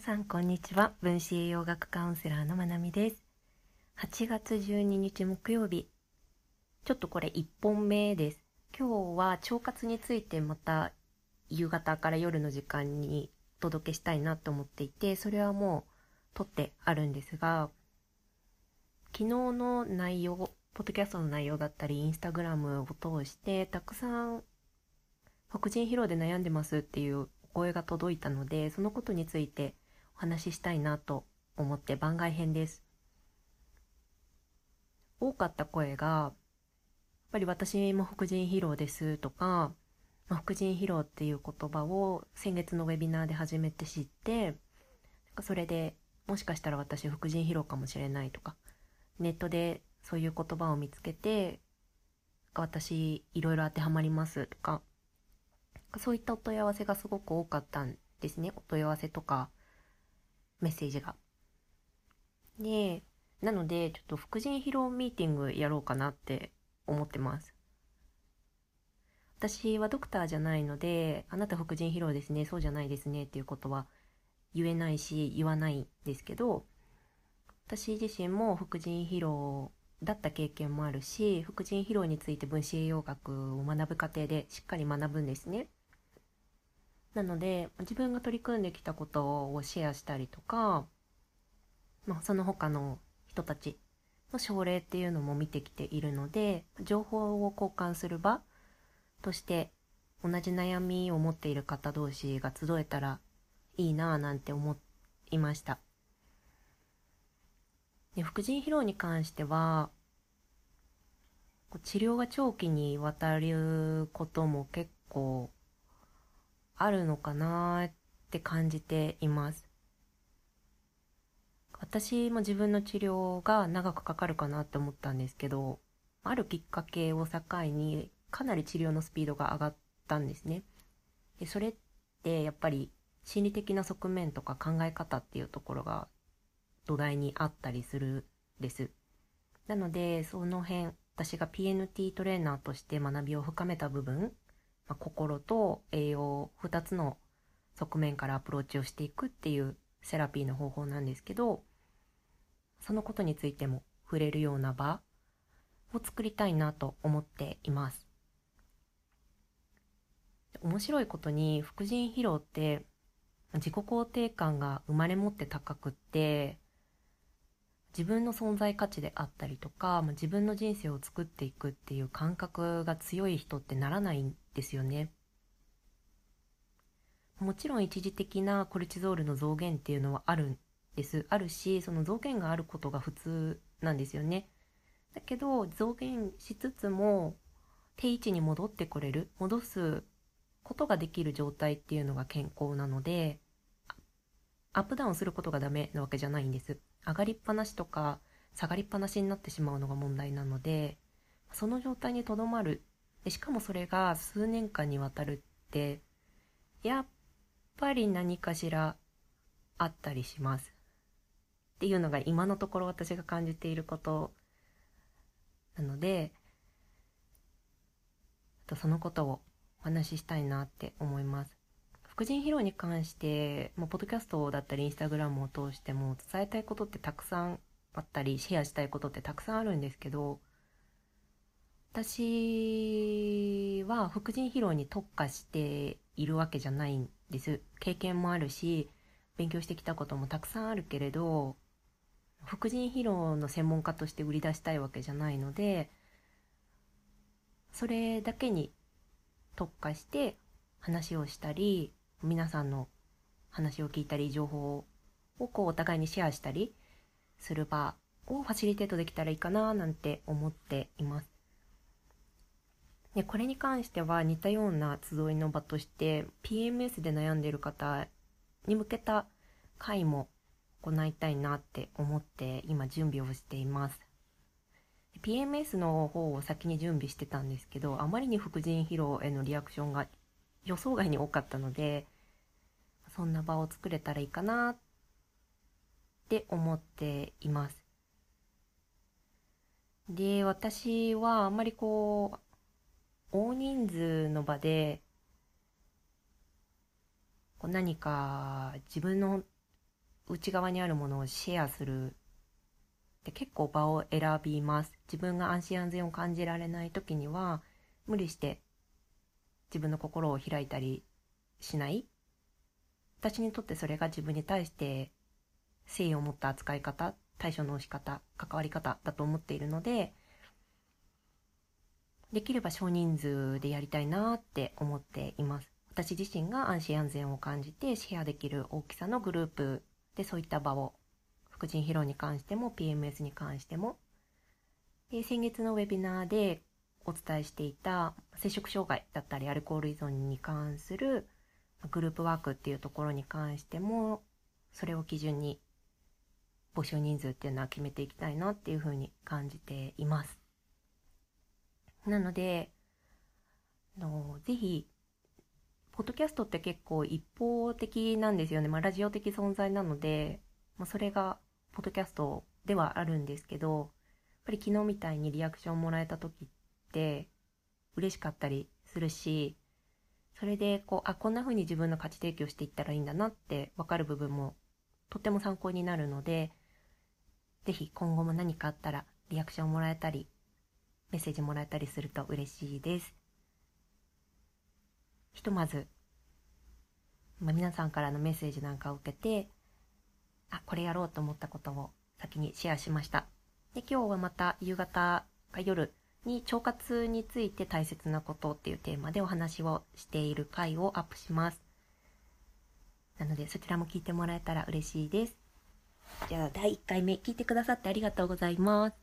さんこんにちは。分子栄養学カウンセラーのまなみです。8月12日木曜日。ちょっとこれ1本目です。今日は腸活についてまた夕方から夜の時間にお届けしたいなと思っていてそれはもう撮ってあるんですが昨日の内容ポッドキャストの内容だったりインスタグラムを通してたくさん白人疲労で悩んでますっていう声が届いたのでそのことについてお話ししたいなと思って番外編です多かった声がやっぱり私も副腎疲労ですとか、まあ、副腎疲労っていう言葉を先月のウェビナーで初めて知ってそれでもしかしたら私副腎疲労かもしれないとかネットでそういう言葉を見つけて私いろいろ当てはまりますとかそういったお問い合わせがすごく多かったんですね。お問い合わせとか、メッセージが。で、なので、ちょっと副腎疲労ミーティングやろうかなって思ってます。私はドクターじゃないので、あなた副腎疲労ですね、そうじゃないですねっていうことは言えないし、言わないんですけど、私自身も副腎疲労だった経験もあるし、副腎疲労について分子栄養学を学ぶ過程でしっかり学ぶんですね。なので自分が取り組んできたことをシェアしたりとか、まあ、その他の人たちの症例っていうのも見てきているので情報を交換する場として同じ悩みを持っている方同士が集えたらいいなぁなんて思いました。で副腎疲労に関しては治療が長期にわたることも結構あるのかなって感じています。私も自分の治療が長くかかるかなって思ったんですけど、あるきっかけを境にかなり治療のスピードが上がったんですね。でそれってやっぱり心理的な側面とか考え方っていうところが土台にあったりするんです。なのでその辺私が PNT トレーナーとして学びを深めた部分まあ、心と栄養2つの側面からアプローチをしていくっていうセラピーの方法なんですけどそのことについても触れるような場を作りたいなと思っています。面白いことに副腎疲労って自己肯定感が生まれ持って高くって自分の存在価値であったりとか、まあ、自分の人生を作っていくっていう感覚が強い人ってならないんですよね。もちろん一時的なコルチゾールの増減っていうのはあるんです。あるし、その増減があることが普通なんですよね。だけど、増減しつつも定位置に戻ってこれる、戻すことができる状態っていうのが健康なので、アップダウンすることがダメなわけじゃないんです。上がりっぱなしとか下がりっぱなしになってしまうのが問題なのでその状態にとどまる。でしかもそれが数年間にわたるってやっぱり何かしらあったりします。っていうのが今のところ私が感じていること。なのでそのことをお話ししたいなって思います。副腎疲労に関して、まあ、ポッドキャストだったりインスタグラムを通しても伝えたいことってたくさんあったりシェアしたいことってたくさんあるんですけど私は副腎疲労に特化しているわけじゃないんです。経験もあるし勉強してきたこともたくさんあるけれど副腎疲労の専門家として売り出したいわけじゃないのでそれだけに特化して話をしたり皆さんの話を聞いたり情報をこうお互いにシェアしたりする場をファシリテートできたらいいかななんて思っています。でこれに関しては似たような集いの場として PMS で悩んでいる方に向けた会も行いたいなって思って今準備をしています。PMS の方を先に準備してたんですけどあまりに副腎疲労へのリアクションが予想外に多かったのでそんな場を作れたらいいかなって思っています。で私はあんまりこう大人数の場でこう何か自分の内側にあるものをシェアするで結構場を選びます自分が安心安全を感じられない時には無理して自分の心を開いたりしない？私にとってそれが自分に対して誠意を持った扱い方対処の仕方関わり方だと思っているのでできれば少人数でやりたいなって思っています。私自身が安心安全を感じてシェアできる大きさのグループでそういった場を副腎疲労に関しても PMS に関しても。で先月のウェビナーでお伝えしていた摂食障害だったりアルコール依存に関するグループワークっていうところに関してもそれを基準に募集人数っていうのは決めていきたいなっていうふうに感じています。なので、のぜひ、ポッドキャストって結構一方的なんですよね。まあ、ラジオ的存在なので、まあ、それが、ポッドキャストではあるんですけど、やっぱり昨日みたいにリアクションもらえた時って、嬉しかったりするし、それで、こう、あ、こんな風に自分の価値提供していったらいいんだなって分かる部分も、とっても参考になるので、ぜひ今後も何かあったらリアクションもらえたり、メッセージもらえたりすると嬉しいです。ひとまず、まあ、皆さんからのメッセージなんかを受けて、あ、これやろうと思ったことを先にシェアしました。で、今日はまた夕方か夜に腸活について大切なことっていうテーマでお話をしている回をアップします。なのでそちらも聞いてもらえたら嬉しいです。じゃあ第1回目聞いてくださってありがとうございます。